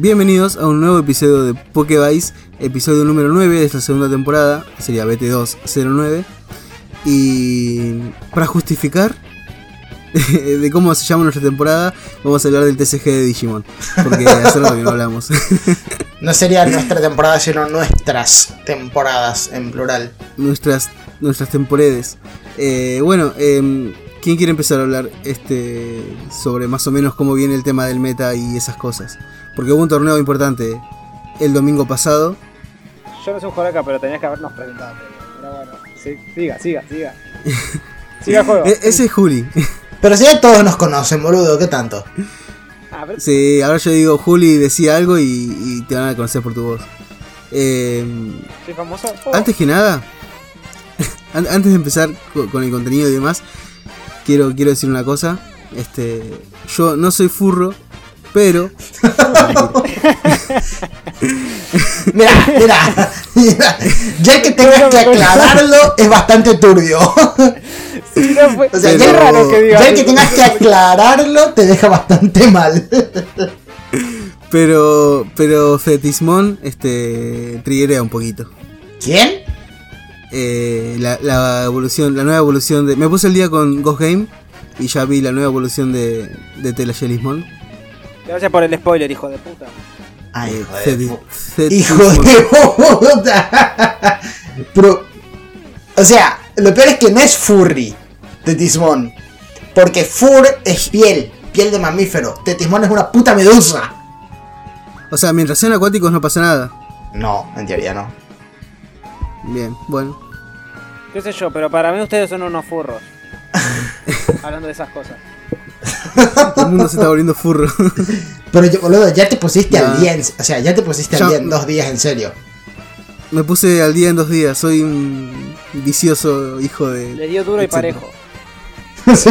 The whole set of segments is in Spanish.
bienvenidos a un nuevo episodio de Pokevice, episodio número 9 de esta segunda temporada, que sería BT209. Y para justificar de cómo se llama nuestra temporada, vamos a hablar del TCG de Digimon, porque hace rato que no hablamos. No sería nuestra temporada, sino nuestras temporadas en plural. nuestras, nuestras temporedes. Eh, bueno, em, ¿quién quiere empezar a hablar este sobre más o menos cómo viene el tema del meta y esas cosas? Porque hubo un torneo importante el domingo pasado. Yo no soy un joraca, pero tenías que habernos presentado. Pero bueno, sí, siga, siga, siga. Siga el juego. E- ese es Juli. Pero si ya todos nos conocen, boludo, ¿qué tanto? Sí, ahora yo digo Juli decía algo y, y te van a conocer por tu voz. Em, soy famoso. Oh, Antes que nada, an- antes de empezar co- con el contenido y demás, quiero, quiero decir una cosa. Este, yo no soy furro, pero Mira, mira, mira. Ya que tengas que aclararlo es bastante turbio. sí, no fue. O sea, ya- raro que digas. Ya que tengas que aclararlo te deja bastante mal. pero pero Fetismon este triguea un poquito. ¿Quién? Eh, la, la evolución, la nueva evolución de. Me puse el día con Ghost Game y ya vi la nueva evolución de, de Telayelismon. Gracias por el spoiler, hijo de puta. Ay, hijo de Feti- pu- Fetismon. Hijo de puta. Pero, o sea, lo peor es que no es furry, Tetismon. Porque fur es piel, piel de mamífero. Tetismon es una puta medusa. O sea, mientras sean acuáticos no pasa nada. No, en teoría no. Bien, bueno. Qué sé yo, pero para mí ustedes son unos furros. Hablando de esas cosas. Todo el mundo se está volviendo furro. Pero yo, boludo, ya te pusiste Nah. al día, en- o sea, ya te pusiste Ya- al día en dos días, en serio. Me puse al día en dos días. Soy un vicioso hijo de. Le dio duro y parejo. Sí.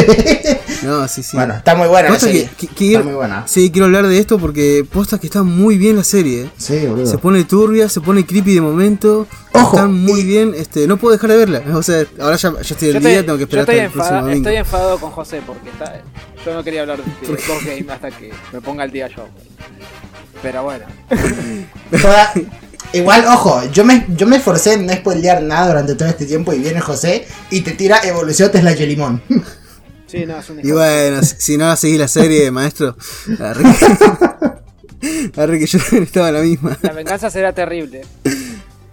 No, sí, sí. Bueno, está muy buena la serie. que- que- que- Está muy buena. Sí, quiero hablar de esto porque posta que está muy bien la serie. eh. Sí, boludo. Se pone turbia, se pone creepy de momento. Ojo, Está muy y- bien. Este, no puedo dejar de verla. O sea, ahora ya, ya estoy Yo al día, estoy, tengo que esperar hasta el próximo domingo. estoy enfadado con José porque está, yo no quería hablar de Ghost Game hasta que me ponga al día yo. Pero bueno. Toda- Igual, ojo, yo me, yo me esforcé en no spoilear nada durante todo este tiempo y viene José y te tira evolución Tesla Yelimón. Sí, no, es un Y bueno, si si no seguís la serie, maestro. Arre que, arre que yo estaba la misma. La venganza será terrible.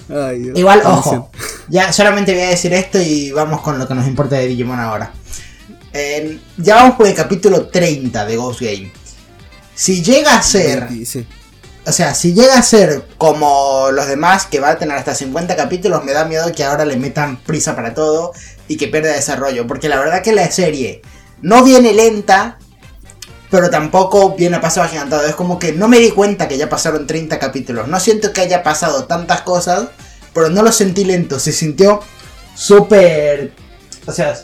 Ay, Dios. Igual, ojo, ya solamente voy a decir esto y vamos con lo que nos importa de Digimon ahora. Eh, ya vamos por el capítulo 30 de Ghost Game. Si llega a ser, sí. O sea, si llega a ser como los demás, que va a tener hasta 50 capítulos, me da miedo que ahora le metan prisa para todo y que pierda desarrollo. Porque la verdad que la serie no viene lenta, pero tampoco viene a paso agigantado. Es como que no me di cuenta que ya pasaron 30 capítulos. No siento que haya pasado tantas cosas, pero no lo sentí lento. Se sintió súper... O sea,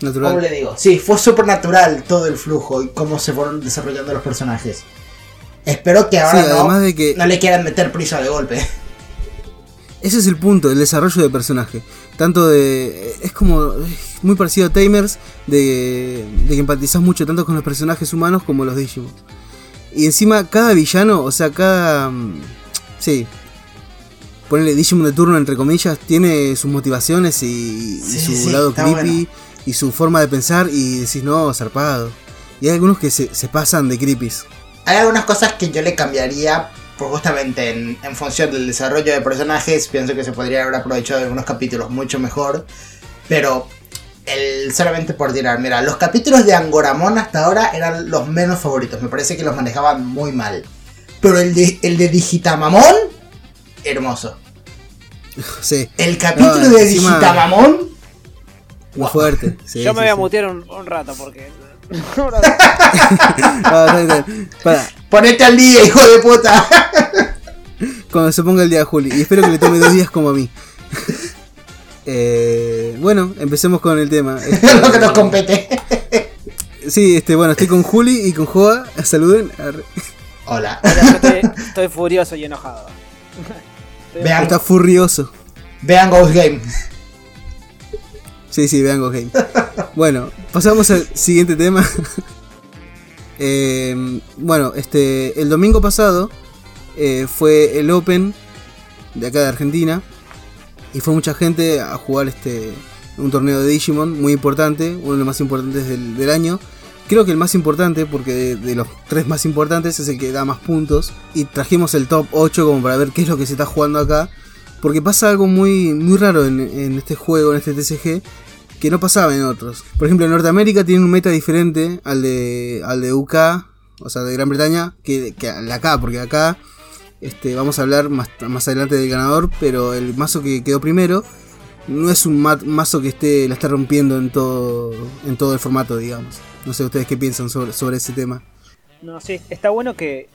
Natural. ¿cómo le digo? Sí, fue súper natural todo el flujo y cómo se fueron desarrollando los personajes. Espero que ahora Sí, no, además de que- no le quieran meter prisa de golpe. Ese es el punto, el desarrollo de personaje. Tanto de. Es como. es muy parecido a Tamers, de, de que empatizás mucho tanto con los personajes humanos como los Digimon. Y encima, cada villano, o sea, cada. mm, Sí. Ponerle Digimon de turno, entre comillas, tiene sus motivaciones y, y su sí, lado creepy bueno. y su forma de pensar. Y decís, no, zarpado. Y hay algunos que se, se pasan de creepies. Hay algunas cosas que yo le cambiaría, pues justamente en, en función del desarrollo de personajes, pienso que se podría haber aprovechado algunos capítulos mucho mejor. Pero el, solamente por tirar, mira, los capítulos de Angoramon hasta ahora eran los menos favoritos. Me parece que los manejaban muy mal. Pero el de, el de Digitamamon, hermoso. Sí, El capítulo No, de encima- Digitamamon, muy fuerte. Sí, Yo sí, me voy a mutear un, un rato porque. Pará, ponete al día, hijo de puta. Cuando se ponga el día Juli. Y espero que le tome dos días como a mí. Eh, bueno, empecemos con el tema. Este, lo que nos compete. Sí, este, bueno, estoy con Juli y con Joa. Saluden. Hola. Yo estoy, estoy furioso y enojado. Estoy Vean. Está furioso. Vean Ghost Game. Sí, sí, vean Go Game. Bueno, pasamos al siguiente tema. Eh, bueno, este, el domingo pasado eh, fue el Open de acá de Argentina. Y fue mucha gente a jugar este un torneo de Digimon muy importante, uno de los más importantes del, año. Creo que el más importante, porque de, los tres más importantes es el que da más puntos. Y trajimos el top 8 como para ver qué es lo que se está jugando acá. Porque pasa algo muy, muy raro en, este juego, en este TCG, que no pasaba en otros. Por ejemplo, en Norteamérica tiene un meta diferente al de, al de UK, o sea, de Gran Bretaña, que, que al de acá, porque acá este, vamos a hablar más, más adelante del ganador, pero el mazo que quedó primero no es un mazo que esté la está rompiendo en todo, en todo el formato, digamos. No sé ustedes qué piensan sobre, sobre ese tema. No, sí, está bueno que,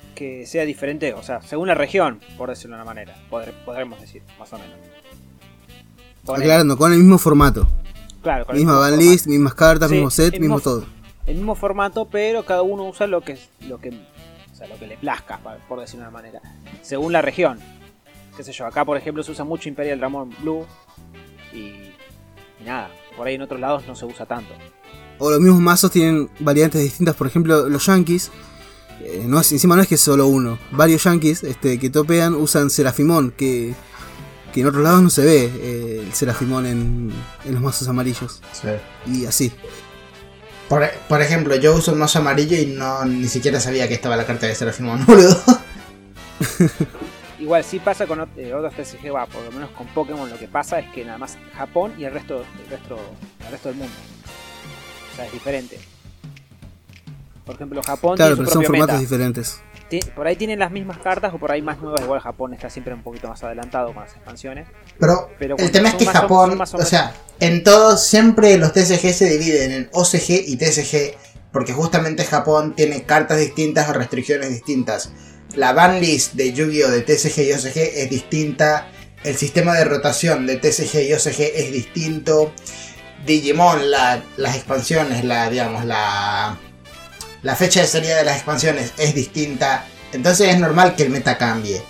sea diferente, o sea, según la región, por decirlo de una manera, podremos decir, más o menos. Aclarando, con el mismo formato. Claro, con Misma banlist, mismas cartas, mismo set, mismo, todo. El mismo formato, pero cada uno usa lo que, lo que, o sea, lo que le plazca, por decirlo de una manera. Según la región. Qué sé yo, acá por ejemplo se usa mucho Imperial Dramon Blue, y, nada, por ahí en otros lados no se usa tanto. O los mismos mazos tienen variantes distintas, por ejemplo, los Yankees. Eh, no es, encima no es que solo uno, varios Yankees este, que topean usan Serafimón, que, que en otros lados no se ve eh, el Serafimón en, en, los mazos amarillos. Sí. Y así. Por, por, ejemplo, yo uso un mazo amarillo y no ni siquiera sabía que estaba la carta de Serafimón, boludo. Igual sí pasa con eh, otros TCG, va, por lo menos con Pokémon lo que pasa es que nada más Japón y el resto, el resto, el resto del mundo. O sea, es diferente. Por ejemplo, Japón claro, tiene su pero son formatos diferentes. Por ahí tienen las mismas cartas o por ahí más nuevas. Igual Japón está siempre un poquito más adelantado con las expansiones. Pero, el tema es que Japón, o, o sea, en todos siempre los TCG se dividen en OCG y TCG porque justamente Japón tiene cartas distintas o restricciones distintas la banlist de Yu-Gi-Oh! de TCG y OCG es distinta. El sistema de rotación de TCG y OCG es distinto. Digimon, las expansiones, la, digamos, la, la fecha de salida de las expansiones es distinta. Entonces es normal que el meta cambie.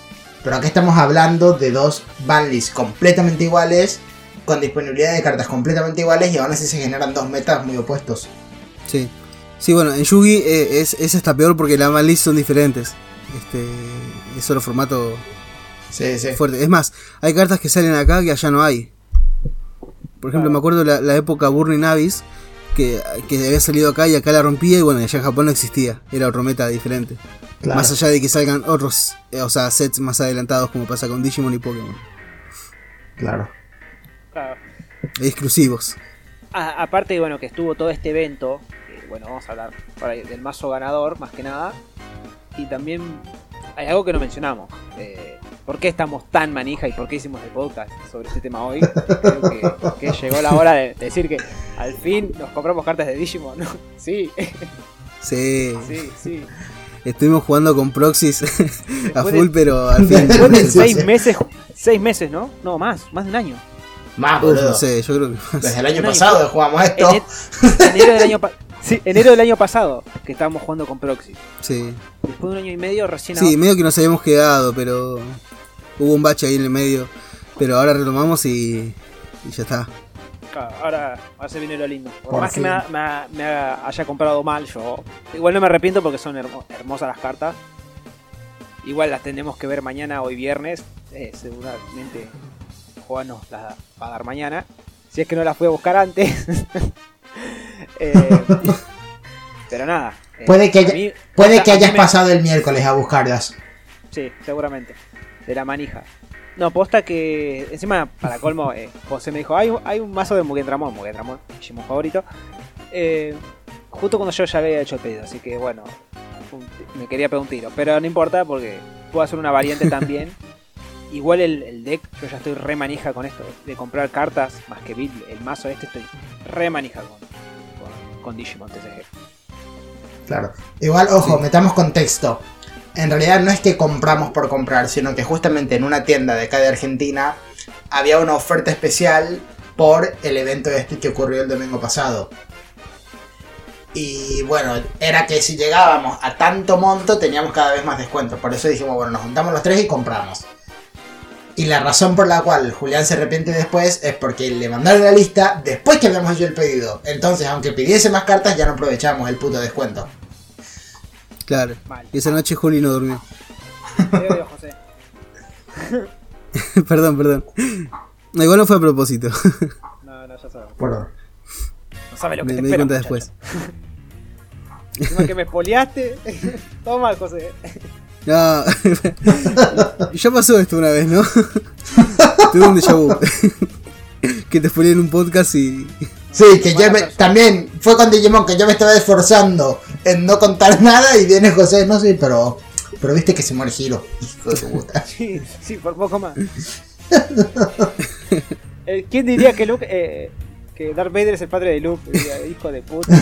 Pero aquí estamos hablando de dos banlists completamente iguales, con disponibilidad de cartas completamente iguales y aún así se generan dos metas muy opuestos. Sí. Sí, bueno, en Yugi eh, es, es hasta peor porque las banlists son diferentes. Este, es solo formato fuerte. Es más, hay cartas que salen acá que allá no hay. Por ejemplo, me acuerdo la, la época Burning Navis, que, que, había salido acá y acá la rompía y bueno, allá en Japón no existía. Era otro meta diferente. Más allá de que salgan otros, eh, o sea, sets más adelantados como pasa con Digimon y Pokémon. Claro. claro. Exclusivos. aparte, bueno, que estuvo todo este evento, bueno, vamos a hablar del mazo ganador, más que nada. Y también hay algo que no mencionamos. Eh, ¿Por qué estamos tan manija y por qué hicimos el podcast sobre este tema hoy? Creo que, llegó la hora de decir que al fin nos compramos cartas de Digimon. Sí. Sí. Sí, sí. Estuvimos jugando con Proxys a full, pero al fin. Después de seis meses, seis meses, ¿no? No, más, más de un año. Más, boludo. No sé, yo creo que más. Desde el año pasado jugamos esto. enero del año. Sí, enero del año pasado, que estábamos jugando con Proxy. Sí. Después de un año y medio recién... Sí, medio que nos habíamos quedado, pero hubo un bache ahí en el medio. Pero ahora retomamos y, y ya está. Claro, ahora, se viene lo lindo. Por, más que me, haya comprado mal, yo igual no me arrepiento porque son hermosas las cartas. Igual las tendremos que ver mañana, hoy viernes. Eh, seguramente Juan nos las va a dar mañana. Si es que no las fui a buscar antes. Eh, pero nada. Eh, puede que, puede que hayas pasado el miércoles a buscarlas. Sí, seguramente. De la manija. No, posta que. Encima, para colmo, eh, José me dijo: hay, hay un mazo de Mugen Dramon, Mugen Dramon, mi favorito. justo cuando yo ya había hecho el pedido, así que bueno, me quería pegar un tiro. Pero no importa porque puedo hacer una variante también. Igual el, deck, yo ya estoy re manija con esto, de comprar cartas más que el mazo este, estoy re manija con, con Digimon TCG. Claro. Igual, ojo, metamos contexto. En realidad no es que compramos por comprar, sino que justamente en una tienda de acá de Argentina había una oferta especial por el evento este que ocurrió el domingo pasado. Y bueno, era que si llegábamos a tanto monto teníamos cada vez más descuento. Por eso dijimos, bueno, nos juntamos los tres y compramos. Y la razón por la cual Julián se arrepiente después es porque le mandaron la lista después que habíamos hecho el pedido. Entonces, aunque pidiese más cartas, ya no aprovechamos el puto descuento. Claro. Y esa noche Juli no durmió. Te odio, José. perdón, perdón. No, igual no fue a propósito. No, no, ya sabemos. Perdón. No sabe lo que Me, te me di espera. cuenta muchacho. después. Que me espoliaste. Todo mal, José. No. ya pasó esto una vez, ¿no? Tuve un déjà vu. que te spoilé en un podcast y. Sí, que yo me- también fue con Digimon que yo me estaba esforzando en no contar nada y viene José, no sé, pero pero viste que se muere Giro. Hijo de puta. Sí, sí, por poco más. Eh, ¿Quién diría que Luke, eh, que Darth Vader es el padre de Luke? Diría, Hijo de puta.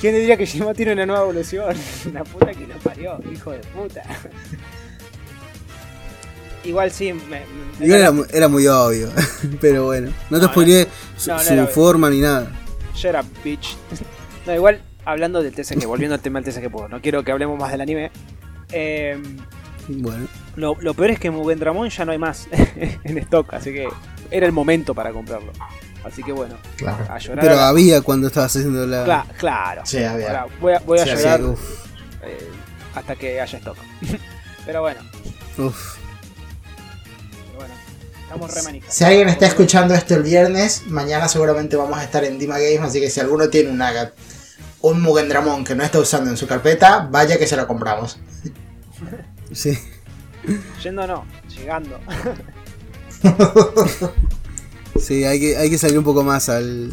¿Quién diría que Shima tiene una nueva evolución? La puta que lo parió, hijo de puta. Igual sí, me, me- Igual era, mu- era muy obvio. Pero bueno. No te No, spoileé su, no, forma ni nada. Shut up, bitch. No, igual, hablando del TCG, volviendo al tema del TCG, pues, no quiero que hablemos más del anime. Eh, Bueno. lo, lo peor es que Mugen Dramon ya no hay más en stock, así que era el momento para comprarlo. Así que bueno, Claro. a llorar. Pero a había cuando estabas haciendo la. Cla- claro. Sí, había. Ahora, voy a, voy a Sí, llorar uf, eh, hasta que haya stock. Pero bueno, uf. Estamos. Si alguien está escuchando esto el viernes, mañana seguramente vamos a estar en Dima Games, así que si alguno tiene un Agat, un Mugen Dramon que no está usando en su carpeta, vaya que se lo compramos. Sí. Yendo no, llegando. Sí, hay que, hay que salir un poco más al,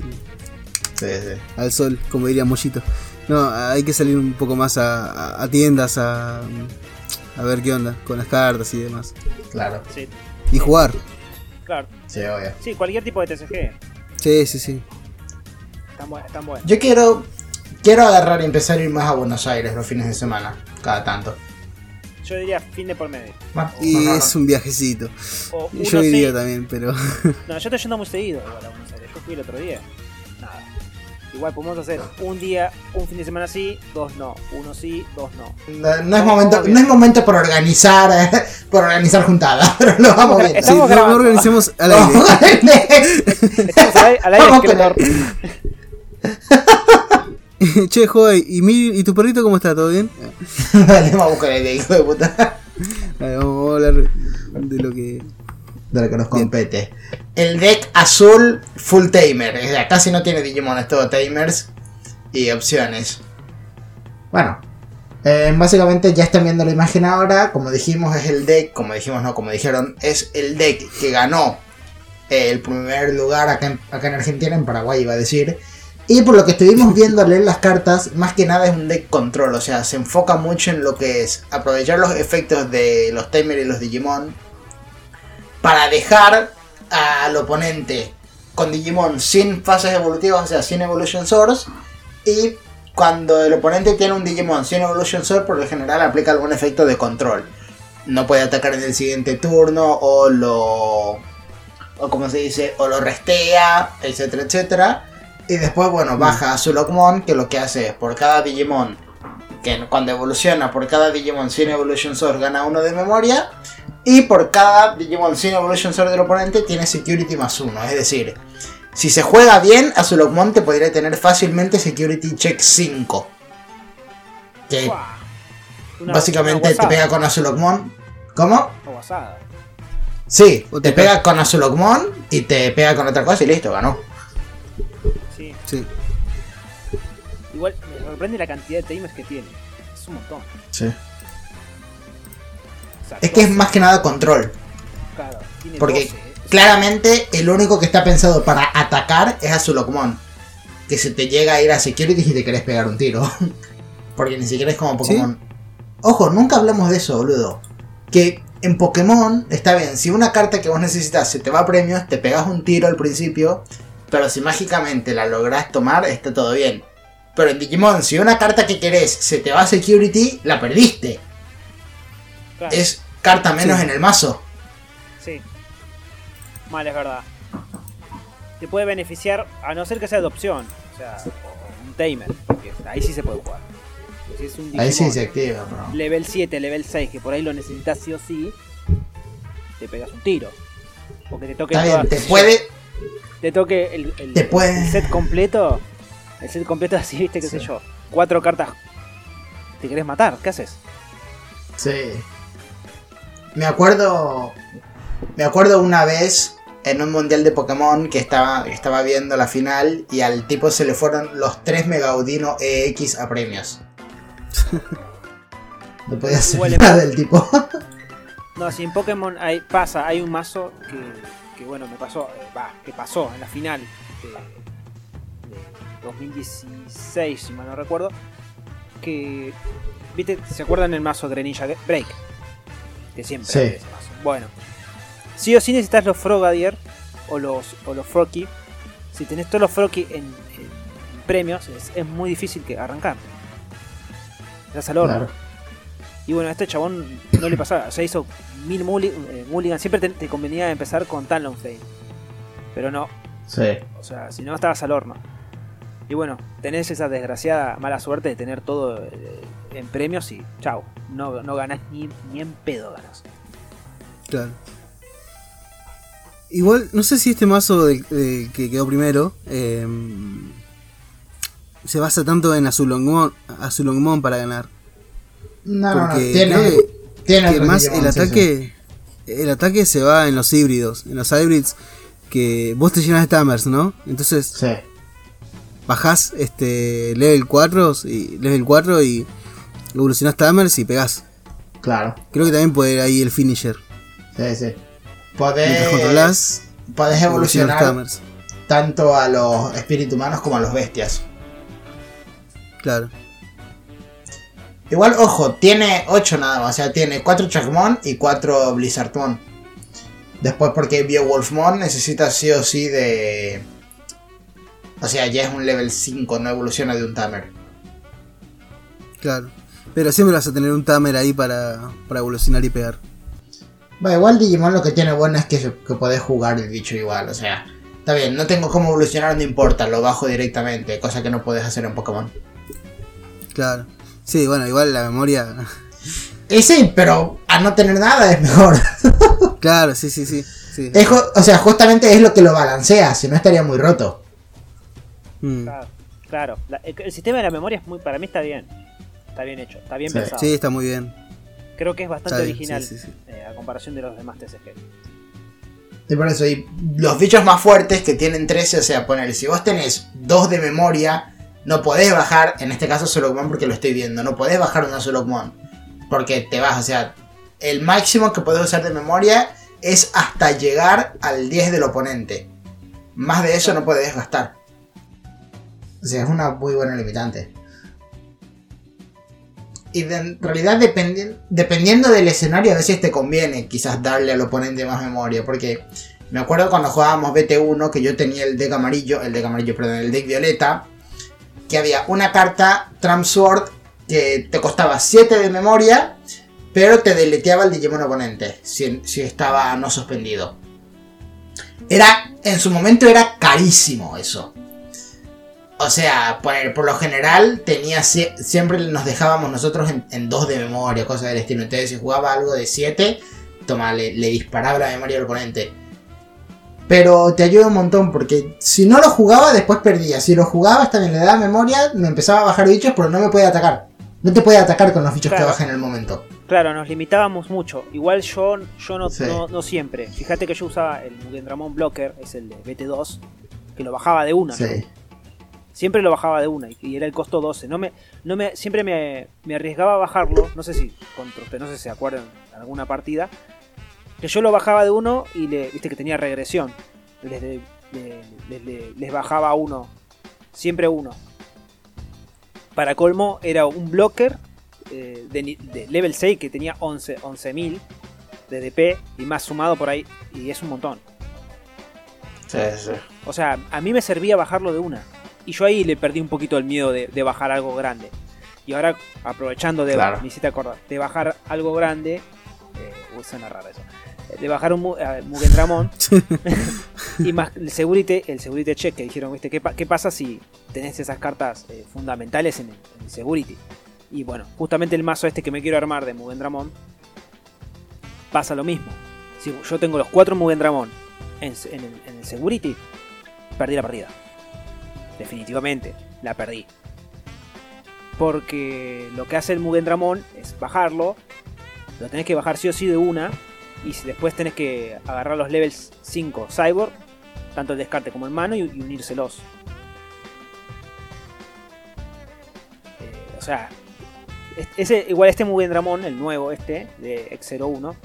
Sí, sí. al sol, como diría Mollito. No, hay que salir un poco más a, a- a tiendas a, a ver qué onda con las cartas y demás. Claro. Sí, Y jugar. Claro. Sí, obvio. Sí, cualquier tipo de TCG. Sí, sí, sí. Están, bu- están buenos. Yo quiero quiero agarrar y empezar a ir más a Buenos Aires los fines de semana, cada tanto. Yo diría fin de por medio. Bueno, Y no, no, no. es un viajecito. O yo iría sí. también, pero. No, yo estoy yendo muy seguido igual a Buenos Aires. Yo fui el otro día. Nada. Igual podemos hacer un día, un fin de semana sí, dos no. Uno sí, dos no. No, no es momento, no es momento por organizar, eh, por organizar juntadas, pero lo vamos viendo. Sí, no, no organicemos al aire. Estamos al aire, al aire che, Joey, ¿y, mi, ¿y tu perrito cómo está? ¿Todo bien? Dale, vamos a buscar el hijo de puta. Vale, vamos a hablar de lo que. De lo que nos compete. El deck azul full tamer. O sea, casi no tiene Digimon, es todo tamers y opciones. Bueno. eh, básicamente ya están viendo la imagen ahora. Como dijimos, es el deck. Como dijimos, no, como dijeron, es el deck que ganó eh, el primer lugar acá en, acá en Argentina, en Paraguay iba a decir. Y por lo que estuvimos viendo al leer las cartas, más que nada es un deck control. O sea, se enfoca mucho en lo que es aprovechar los efectos de los Tamer y los Digimon para dejar al oponente con Digimon sin fases evolutivas, o sea, sin Evolution Source. Y cuando el oponente tiene un Digimon sin Evolution Source, por lo general aplica algún efecto de control. No puede atacar en el siguiente turno o lo... O como se dice, o lo restea, etcétera, etcétera. Y después, bueno, baja a su Lockmon, que lo que hace es por cada Digimon, que cuando evoluciona, por cada Digimon sin Evolution Source gana uno de memoria. Y por cada Digimon sin Evolution Source del oponente tiene Security más uno. Es decir, si se juega bien, a su Lockmon te podría tener fácilmente Security Check 5. Que. Una- básicamente una te pega con Azulokmon. ¿Cómo? una. Sí, te pega con Azulokmon y te pega con otra cosa y listo, ganó. Sí. Sí. Sorprende la cantidad de tamers que tiene. Es un montón. Sí. O sea, Es que es 12, más que nada control. claro, tiene porque 12, ¿eh? Claramente el único que está pensado para atacar es Azulokmon. Que se te llega a ir a Security y te querés pegar un tiro. Porque ni siquiera es como Pokémon. Ojo, nunca hablamos de eso, boludo. Que en Pokémon está bien, si una carta que vos necesitas se te va a premios, te pegas un tiro al principio. Pero si mágicamente la lográs tomar, está todo bien. Pero en Digimon, si una carta que querés se te va a Security, la perdiste. Claro, Es carta menos Sí. en el mazo. Sí. Mal, es verdad. Te puede beneficiar, a no ser que sea de opción. O sea, o un tamer. porque ahí sí se puede jugar. Si es un Ahí sí se activa, bro. level 7, level 6, que por ahí lo necesitas sí o sí, te pegas un tiro. Porque te toque Está bien, te puede, te toque el, el- Te puede- el set completo. El set completo así, viste, qué Sí. sé yo. Cuatro cartas. ¿Te querés matar? ¿Qué haces? Sí. Me acuerdo. Me acuerdo una vez en un mundial de Pokémon que estaba, estaba viendo la final y al tipo se le fueron los 3 Megaudino EX a premios. no podía hacer nada del tipo. No, si en Pokémon hay, pasa, hay un mazo que, que, bueno, me pasó, eh, va, que pasó en la final de 2016, si mal no recuerdo, que, ¿viste? ¿Se acuerdan el mazo Greninja Ge- Break? Que siempre Sí. ese mazo. Bueno, sí o sí necesitas los Frogadier o los, o los. Si tenés todos los Froakie en, en premios, es, es muy difícil que arrancar. Estás al horno. Claro. Y bueno, a este chabón no le pasaba, ya hizo mil mulli- eh, mulligan. Siempre te, te convenía empezar con Talonflame. Pero no, Sí. o sea, si no estabas al horno. Y bueno, tenés esa desgraciada mala suerte de tener todo eh, en premios y chao, no, no ganás ni, ni en pedo ganas. Claro. Igual, no sé si este mazo del- del que quedó primero eh, se basa tanto en Azulongmon, Azulongmon para ganar. No, no, no. Tiene, que, tiene que más el ataque el ataque se va en los híbridos, en los hybrids que vos te llenas de tamers, ¿no? Entonces Sí. Bajás este level 4 y level 4 y evolucionás tamers y pegás. Claro. Creo que también puede ir ahí el finisher. Sí, sí. Podés, controlás, podés evolucionar evolucionar tamers. tanto a los espíritus humanos como a los bestias. Claro. Igual, ojo, tiene 8 nada más. O sea, tiene 4 Chakmon y 4 Blizzardmon. Después, porque Beowulfmon necesita sí o sí de. O sea, ya es un level 5, no evoluciona de un Tamer. Claro. Pero siempre vas a tener un tamer ahí para, para evolucionar y pegar. Va, igual Digimon lo que tiene bueno es que, que podés jugar el bicho igual. O sea, está bien, no tengo cómo evolucionar, no importa, lo bajo directamente. Cosa que no podés hacer en Pokémon. Claro. Sí, bueno, igual la memoria. Y sí, pero a no tener nada es mejor. claro, sí, sí, sí. sí. Es o sea, justamente es lo que lo balancea, si no estaría muy roto. Mm. Claro, claro. La- el, el sistema de la memoria es muy, para mí está bien. Está bien hecho, está bien Sí. pensado. Sí, está muy bien. Creo que es bastante bien, original sí, sí, sí. eh, a comparación de los demás TCG. Y por eso, y los bichos más fuertes que tienen 13, o sea, poner, si vos tenés 2 de memoria, no podés bajar, en este caso Solomon porque lo estoy viendo, no podés bajar una Solomon. Porque te vas, o sea, el máximo que podés usar de memoria es hasta llegar al 10 del oponente. Más de eso no podés gastar. O sea, es una muy buena limitante. Y en realidad dependi- dependiendo del escenario a veces te conviene quizás darle al oponente más memoria. Porque me acuerdo cuando jugábamos BT1 que yo tenía el deck amarillo, el deck amarillo, perdón, el deck violeta. Que había una carta Trump Sword que te costaba 7 de memoria, pero te deleteaba el Digimon oponente si, si estaba no suspendido. Era, en su momento era carísimo eso. O sea, por, por lo general tenía sie- siempre nos dejábamos nosotros en 2 de memoria, cosas del estilo. Entonces si jugaba algo de 7, toma, le, le disparaba la memoria al oponente. Pero te ayuda un montón porque si no lo jugaba después perdía. Si lo jugaba también le daba memoria, me empezaba a bajar bichos, pero no me podía atacar. No te puede atacar con los bichos Claro. que baja en el momento. Claro, nos limitábamos mucho. Igual yo, yo no, Sí. no, no siempre. Fíjate que yo usaba el Mugendramon Blocker, es el de BT2, que lo bajaba de una. Sí. Siempre lo bajaba de una y- era el costo 12. No me, no me, siempre me, me arriesgaba a bajarlo. No sé si contra usted, no sé si se acuerdan en alguna partida. Que yo lo bajaba de uno y le, viste que tenía regresión. Les, de- le- le- le- les bajaba uno. Siempre uno. Para colmo era un blocker eh, de, de level 6 que tenía 11 11.000 de DP y más sumado por ahí. Y es un montón. Sí, sí. O sea, a mí me servía bajarlo de una. Y yo ahí le perdí un poquito el miedo de, de bajar algo grande. Y ahora, aprovechando de, Claro. me acordar, de bajar algo grande, eh, uy, suena raro eso, de bajar un Mu- eh, Mugendramon y más el Segurity, el Segurity Check que dijeron, ¿viste? ¿Qué, pa- qué pasa si tenés esas cartas eh, fundamentales en el, en el Segurity? Y bueno, justamente el mazo este que me quiero armar de Mugendramon pasa lo mismo. Si yo tengo los cuatro Mugendramon en, en el, en el Segurity, perdí la partida. Definitivamente, la perdí. Porque lo que hace el Mugendramon es bajarlo. Lo tenés que bajar sí o sí de una. Y después tenés que agarrar los levels 5 Cyborg, tanto el descarte como el mano, y, unírselos. Eh, o sea, es- ese, igual este Mugen Dramon, el nuevo este, de X01,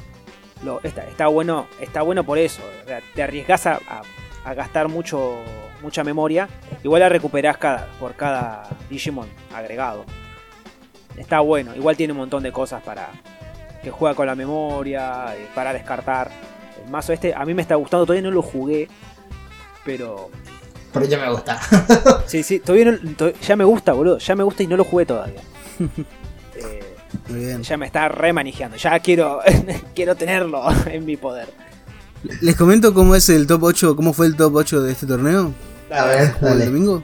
lo, está, está bueno está bueno por eso. te arriesgas a gastar mucho mucha memoria. Igual la recuperás cada, por cada Digimon agregado. Está bueno. Igual tiene un montón de cosas para que juega con la memoria, eh, para descartar. El mazo este a mí me está gustando, todavía no lo jugué. Pero Pero ya me gusta. sí, sí, todavía no- to- ya me gusta, boludo. Ya me gusta y no lo jugué todavía. Eh, Muy bien. ya me está remanejando. Ya quiero, quiero tenerlo en mi poder. Les comento cómo es el top 8, cómo fue el top 8 de este torneo. A ver, ¿Jugó el dale. domingo?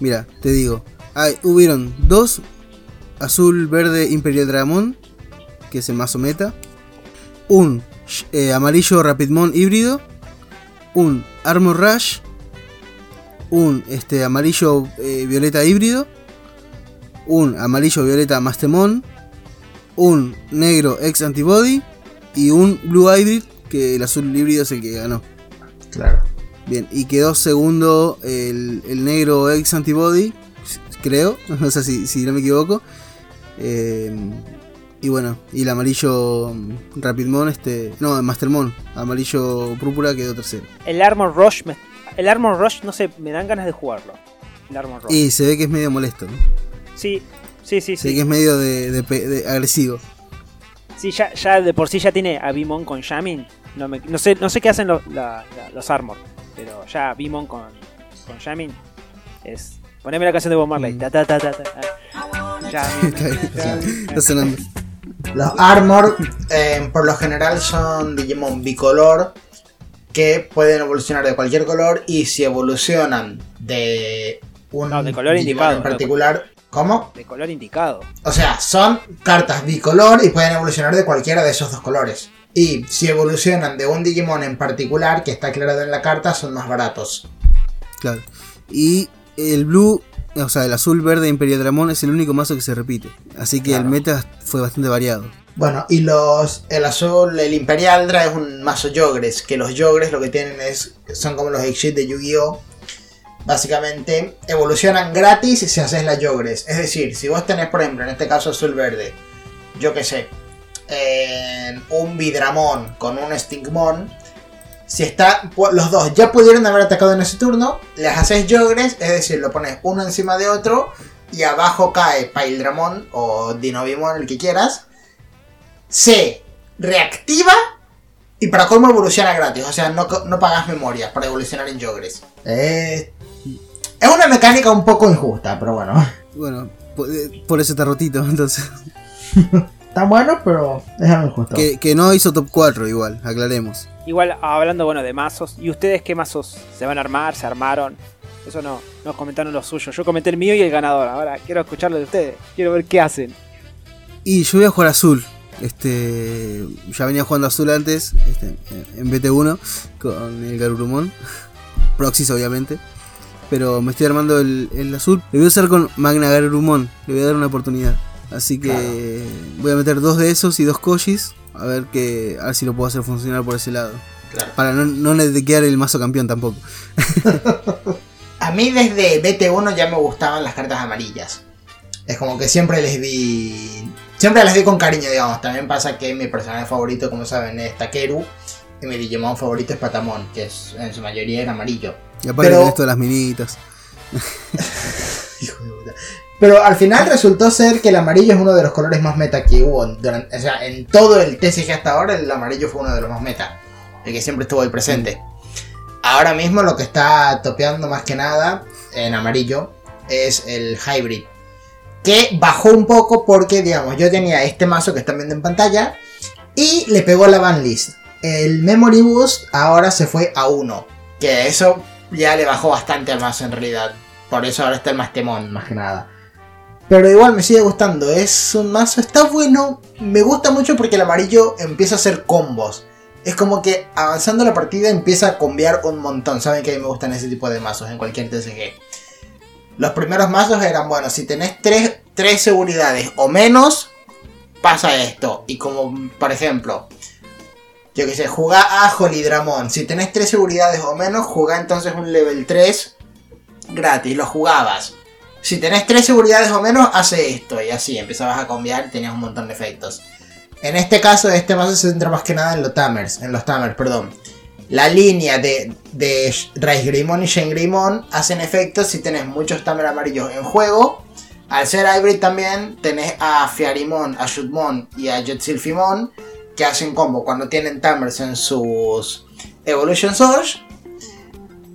Mira, te digo. Hay, hubieron dos azul, verde, Imperial Dragon, que es el mazo meta. Un eh, amarillo Rapidmon híbrido. Un Armor Rush. Un este, amarillo eh, violeta híbrido. Un amarillo violeta Mastemon. Un negro ex antibody. Y un Blue Hybrid, que el azul híbrido es el que ganó. Claro. Bien, y quedó segundo el, el negro ex antibody, creo, no sé si, si no me equivoco. Eh, y bueno, y el amarillo Rapidmon, este. No, Mastermon, amarillo púrpura quedó tercero. El Armor Rush, me- el Armor Rush, no sé, me dan ganas de jugarlo. El Armor Rush. Y se ve que es medio molesto, ¿no? Sí, sí, sí, Se ve sí. que es medio de, de pe- de agresivo. Sí, ya, ya de por sí ya tiene a Bimon con Shamin. No, me- no sé, no sé qué hacen los, la- la- los Armor, pero ya Bimon con, con Shamin es. Poneme la canción de Bob Marley. Mm. Ta, ta, ta, ta, ta. Está sonando. Los Armor, eh, por lo general, son Digimon bicolor que pueden evolucionar de cualquier color y si evolucionan de un No, de color Digimon indicado, en particular. ¿Cómo? De color indicado. O sea, son cartas bicolor y pueden evolucionar de cualquiera de esos dos colores. Y si evolucionan de un Digimon en particular, que está aclarado en la carta, son más baratos. Claro. Y el blue, o sea, el azul verde Imperial Dramon es el único mazo que se repite. Así que Claro. el meta fue bastante variado. Bueno, y los el azul, el Imperialdra es un mazo Yogres, que los Yogres lo que tienen es son como los Exit de Yu-Gi-Oh! Básicamente evolucionan gratis si haces la Yogres. Es decir, si vos tenés, por ejemplo, en este caso azul verde, yo qué sé, en un Vidramon con un Stingmon, si está, los dos ya pudieron haber atacado en ese turno, les haces Yogres, es decir, lo pones uno encima de otro y abajo cae Paildramon o Dinovimon, el que quieras se reactiva y para colmo evoluciona gratis. O sea, no, no pagas memoria para evolucionar en Yogres. Eh, es una mecánica un poco injusta, pero bueno. Bueno, por, eh, por eso está rotito, entonces. Está bueno, pero es algo injusto. Que, que no hizo top 4 igual, aclaremos. Igual hablando bueno de mazos, ¿y ustedes qué mazos se van a armar? ¿Se armaron? Eso no, nos comentaron los suyos. Yo comenté el mío y el ganador. Ahora quiero escucharlo de ustedes. Quiero ver qué hacen. Y yo voy a jugar azul. Este, ya venía jugando azul antes, este, en BT1, con el Garurumon. Proxys, obviamente. Pero me estoy armando el, el azul. Le voy a usar con Magna Garurumon. Le voy a dar una oportunidad. Así que voy a meter dos de esos y dos Kojis. A ver, que, a ver si lo puedo hacer funcionar por ese lado. Claro. Para no, no netequear el mazo campeón tampoco. A mí desde BT1 ya me gustaban las cartas amarillas. Es como que siempre les vi. Siempre las vi con cariño, digamos. También pasa que mi personaje favorito, como saben, es Takeru. Y mi Digimon favorito es Patamon, que es, en su mayoría era amarillo. Y aparte Pero- tenés todas las minitas. Hijo de puta. Pero al final resultó ser que el amarillo es uno de los colores más meta que hubo. durante- o sea, en todo el TCG hasta ahora, el amarillo fue uno de los más meta. El que siempre estuvo ahí presente. Ahora mismo lo que está topeando más que nada en amarillo es el hybrid. Que bajó un poco porque, digamos, yo tenía este mazo que están viendo en pantalla. Y le pegó la banlist. El Memory Boost ahora se fue a 1. Que eso ya le bajó bastante al mazo en realidad. Por eso ahora está el más temón, más que nada. Pero igual me sigue gustando. Es un mazo, está bueno. Me gusta mucho porque el amarillo empieza a hacer combos. Es como que avanzando la partida empieza a combiar un montón. Saben que a mí me gustan ese tipo de mazos en cualquier TCG. Los primeros mazos eran, bueno, si tenés tres, tres seguridades o menos, pasa esto. Y como, por ejemplo, yo que sé, jugá a Holidramon. Si tenés tres seguridades o menos, jugá entonces un level 3 gratis, lo jugabas. Si tenés tres seguridades o menos, hace esto. Y así empezabas a cambiar y tenías un montón de efectos. En este caso, este mazo se centra más que nada en los tamers, en los tamers, perdón. La línea de, de Grimon y Shen Grimon hacen efectos si tenés muchos tamers amarillos en juego. Al ser hybrid también tenés a Fiarimon, a Shutmon y a Jetsilfimon que hacen combo cuando tienen tamers en sus Evolution Surge.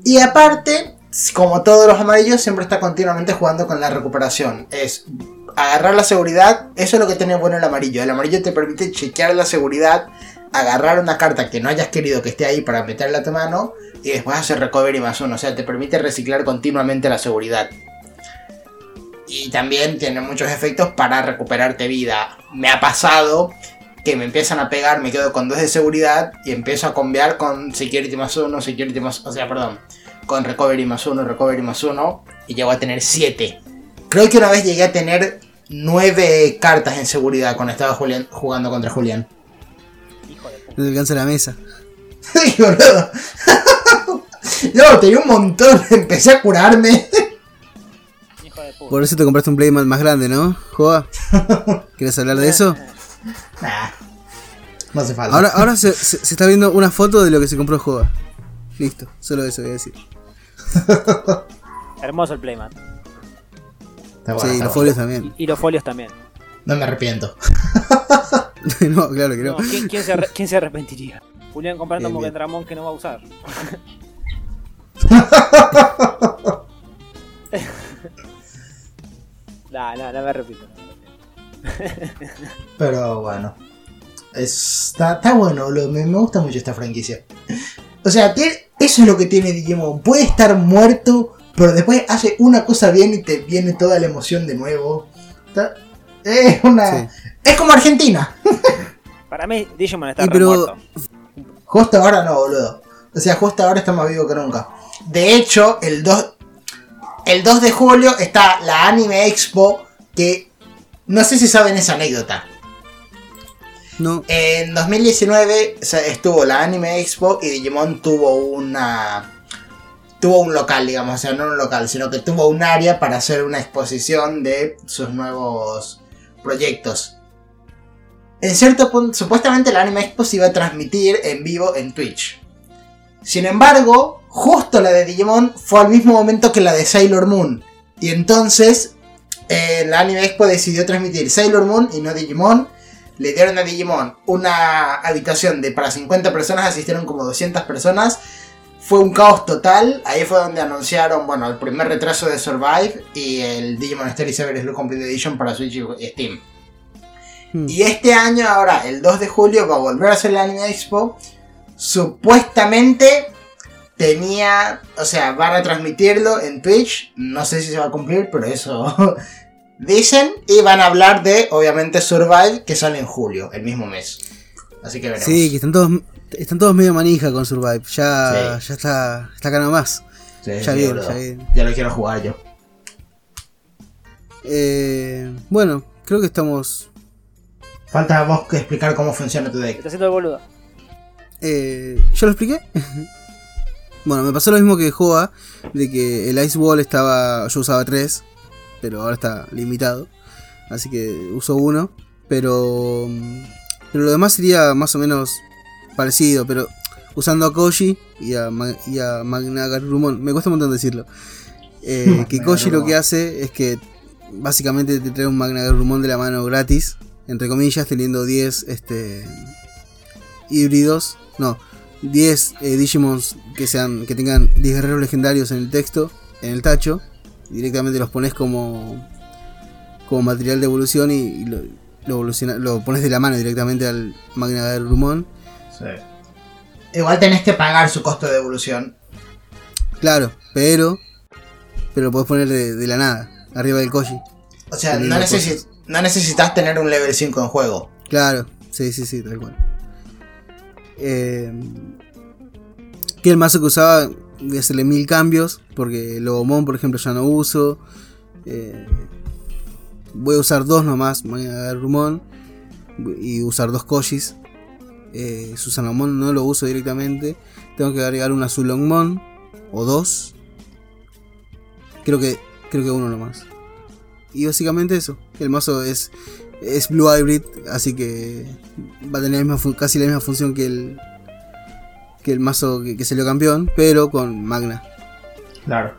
Y aparte, como todos los amarillos, siempre está continuamente jugando con la recuperación. Es agarrar la seguridad, eso es lo que tiene bueno el amarillo. El amarillo te permite chequear la seguridad, agarrar una carta que no hayas querido que esté ahí para meterla a tu mano y después hacer recovery más uno. O sea, te permite reciclar continuamente la seguridad. Y también tiene muchos efectos para recuperarte vida. Me ha pasado que me empiezan a pegar, me quedo con dos de seguridad y empiezo a cambiar con security más uno, security más... O sea, perdón. Con recovery más uno, recovery más uno. Y llego a tener siete. Creo que una vez llegué a tener nueve cartas en seguridad cuando estaba Julián, jugando contra Julián. Hijo de puta. No te alcanza la mesa. Sí, boludo. No, tenía un montón. Empecé a curarme. Hijo de puta. Por eso te compraste un Playmat más grande, ¿no? Joa. ¿Quieres hablar de eso? Nah, no hace falta. Ahora, ahora se, se- se está viendo una foto de lo que se compró Joa. Listo, solo eso voy a decir. Hermoso el playmat. Está bueno, sí, está los bueno. folios también. Y los folios también. No me arrepiento. no, claro que no. No, ¿quién, quién se quién se arrepentiría? Julián comprando un bien. Dramón que no va a usar. nah, nah, no me repito. Pero bueno. Está, está bueno, boludo, me, me gusta mucho esta franquicia. O sea, tiene- eso es lo que tiene Digimon. Puede estar muerto, pero después hace una cosa bien y te viene toda la emoción de nuevo. Está- es una. Sí. Es como Argentina. Para mí, Digimon está Y pero- remuerto. Justo ahora no, boludo. O sea, justo ahora está más vivo que nunca. De hecho, el 2, el 2 de julio está la Anime Expo, que no sé si saben esa anécdota. En 2019 se- estuvo la Anime Expo y Digimon tuvo una... Tuvo un local, digamos, o sea, no un local, sino que tuvo un área para hacer una exposición de sus nuevos proyectos. En cierto punto, supuestamente la Anime Expo se iba a transmitir en vivo en Twitch. Sin embargo, justo la de Digimon fue al mismo momento que la de Sailor Moon. Y entonces, eh, la Anime Expo decidió transmitir Sailor Moon y no Digimon. Le dieron a Digimon una habitación de para 50 personas, asistieron como 200 personas. Fue un caos total. Ahí fue donde anunciaron, bueno, el primer retraso de Survive y el Digimon Story Saber Slug Complete Edition para Switch y Steam. Hmm. Y este año, ahora, el 2 de julio, va a volver a ser la Anime Expo. Supuestamente tenía, o sea, van a transmitirlo en Twitch. No sé si se va a cumplir, pero eso dicen. Y van a hablar de, obviamente, Survive, que sale en julio, el mismo mes. Así que veremos. sí, que están todos, están todos medio manija con Survive. Ya, Sí. ya está, está acá nomás. Sí, ya sí, ya viene. Ya lo quiero jugar yo. Eh, bueno, creo que estamos. Falta a vos que explicar cómo funciona tu deck. está haciendo el boludo. Eh, ¿Yo lo expliqué? bueno, me pasó lo mismo que Joa, de que el Ice Wall estaba. Yo usaba 3, pero ahora está limitado. Así que uso uno. Pero. Pero lo demás sería más o menos parecido, pero usando a Koji y a, Ma- y a Magnagarumon. Me cuesta un montón decirlo. Eh, que Koji lo que hace es que básicamente te trae un Magnagarumon de la mano gratis, entre comillas, teniendo 10 este, híbridos. No, 10 eh, Digimons que, sean, que tengan 10 guerreros legendarios en el texto, en el tacho. Directamente los pones como, como material de evolución y, y lo, lo, evoluciona- lo pones de la mano directamente al Magnagarumon. Sí. Igual tenés que pagar su costo de evolución. Claro, pero. Pero lo podés poner de, de la nada, arriba del Koji. O sea, no, Teniendo necesi- cosas. no necesitas tener un level 5 en juego. Claro, sí, sí, sí, tal cual. Eh, que el mazo que usaba voy a hacerle mil cambios, porque el Lobomon, por ejemplo, ya no uso. Eh, voy a usar dos nomás, Rumon, y usar dos Kojis. Eh, no lo uso directamente. Tengo que agregar una Zulongmon o dos. Creo que creo que uno nomás. Y básicamente eso. El mazo es es Blue Hybrid, así que va a tener casi la misma función que el que el mazo que, que salió campeón, pero con Magna. Claro.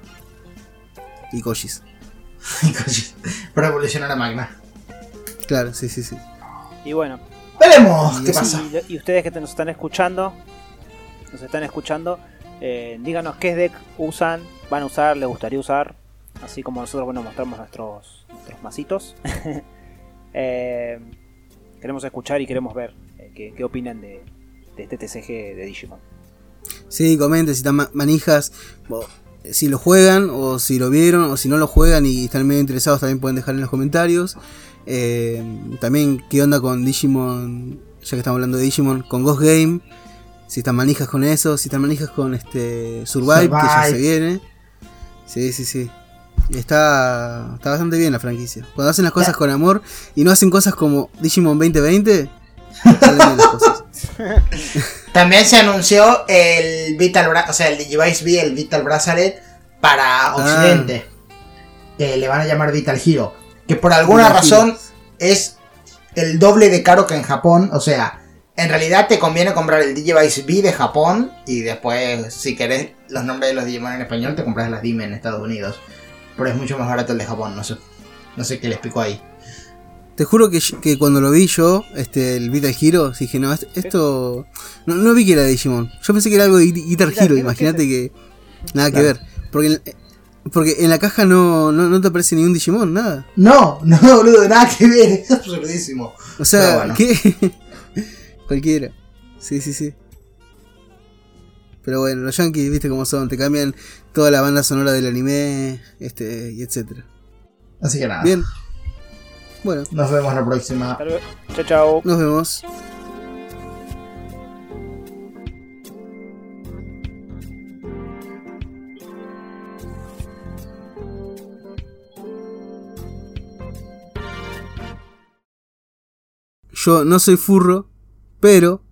Y Koshis. Y Koshis. Para evolucionar a Magna. Claro, sí, sí, sí. Y bueno, Veremos Y qué pasa. Y, y ustedes que te- nos están escuchando, nos están escuchando, eh, díganos qué deck usan, van a usar, les gustaría usar, así como nosotros bueno mostramos nuestros, nuestros masitos. Eh, queremos escuchar y queremos ver eh, qué, qué opinan de, de este TCG de Digimon. Sí, comenten si están ma- manijas, si lo juegan, o si lo vieron, o si no lo juegan y están medio interesados, también pueden dejar en los comentarios. Eh, también qué onda con Digimon, ya que estamos hablando de Digimon, con Ghost Game. Si están manijas con eso, si están manijas con este Survive, que ya se viene. Sí, sí, sí. Está, está bastante bien la franquicia. Cuando hacen las cosas con amor y no hacen cosas como Digimon 2020, salen bien las cosas. También se anunció el Vital Bra- o sea, el Digivice V, el Vital Bracelet para Occidente. Que le van a llamar Vital Hero. Que por alguna razón es el doble de caro que en Japón. O sea, en realidad te conviene comprar el Digivice V de Japón. Y después, si querés los nombres de los Digimon en español, te compras las Dime en Estados Unidos. Pero es mucho más barato el de Japón, no sé. No sé qué les pico ahí. Te juro que, que cuando lo vi yo, este, el Vital Hero, dije, no, est- esto. No, no vi que era de Digimon. Yo pensé que era algo de Gui- Guitar Hero, imagínate que. Nada que ver. Porque en, porque en la caja no, no, no te aparece ningún Digimon, nada. No, no, boludo, nada que ver. Es absurdísimo. O sea, bueno. ¿qué? Cualquiera. Sí, sí, sí. Pero bueno, los yankees, viste cómo son, te cambian toda la banda sonora del anime, este, y etcétera. Así que nada. Bien. Bueno, Nos vemos la próxima. Hasta luego. Chao, chao. nos vemos. Yo no soy furro, pero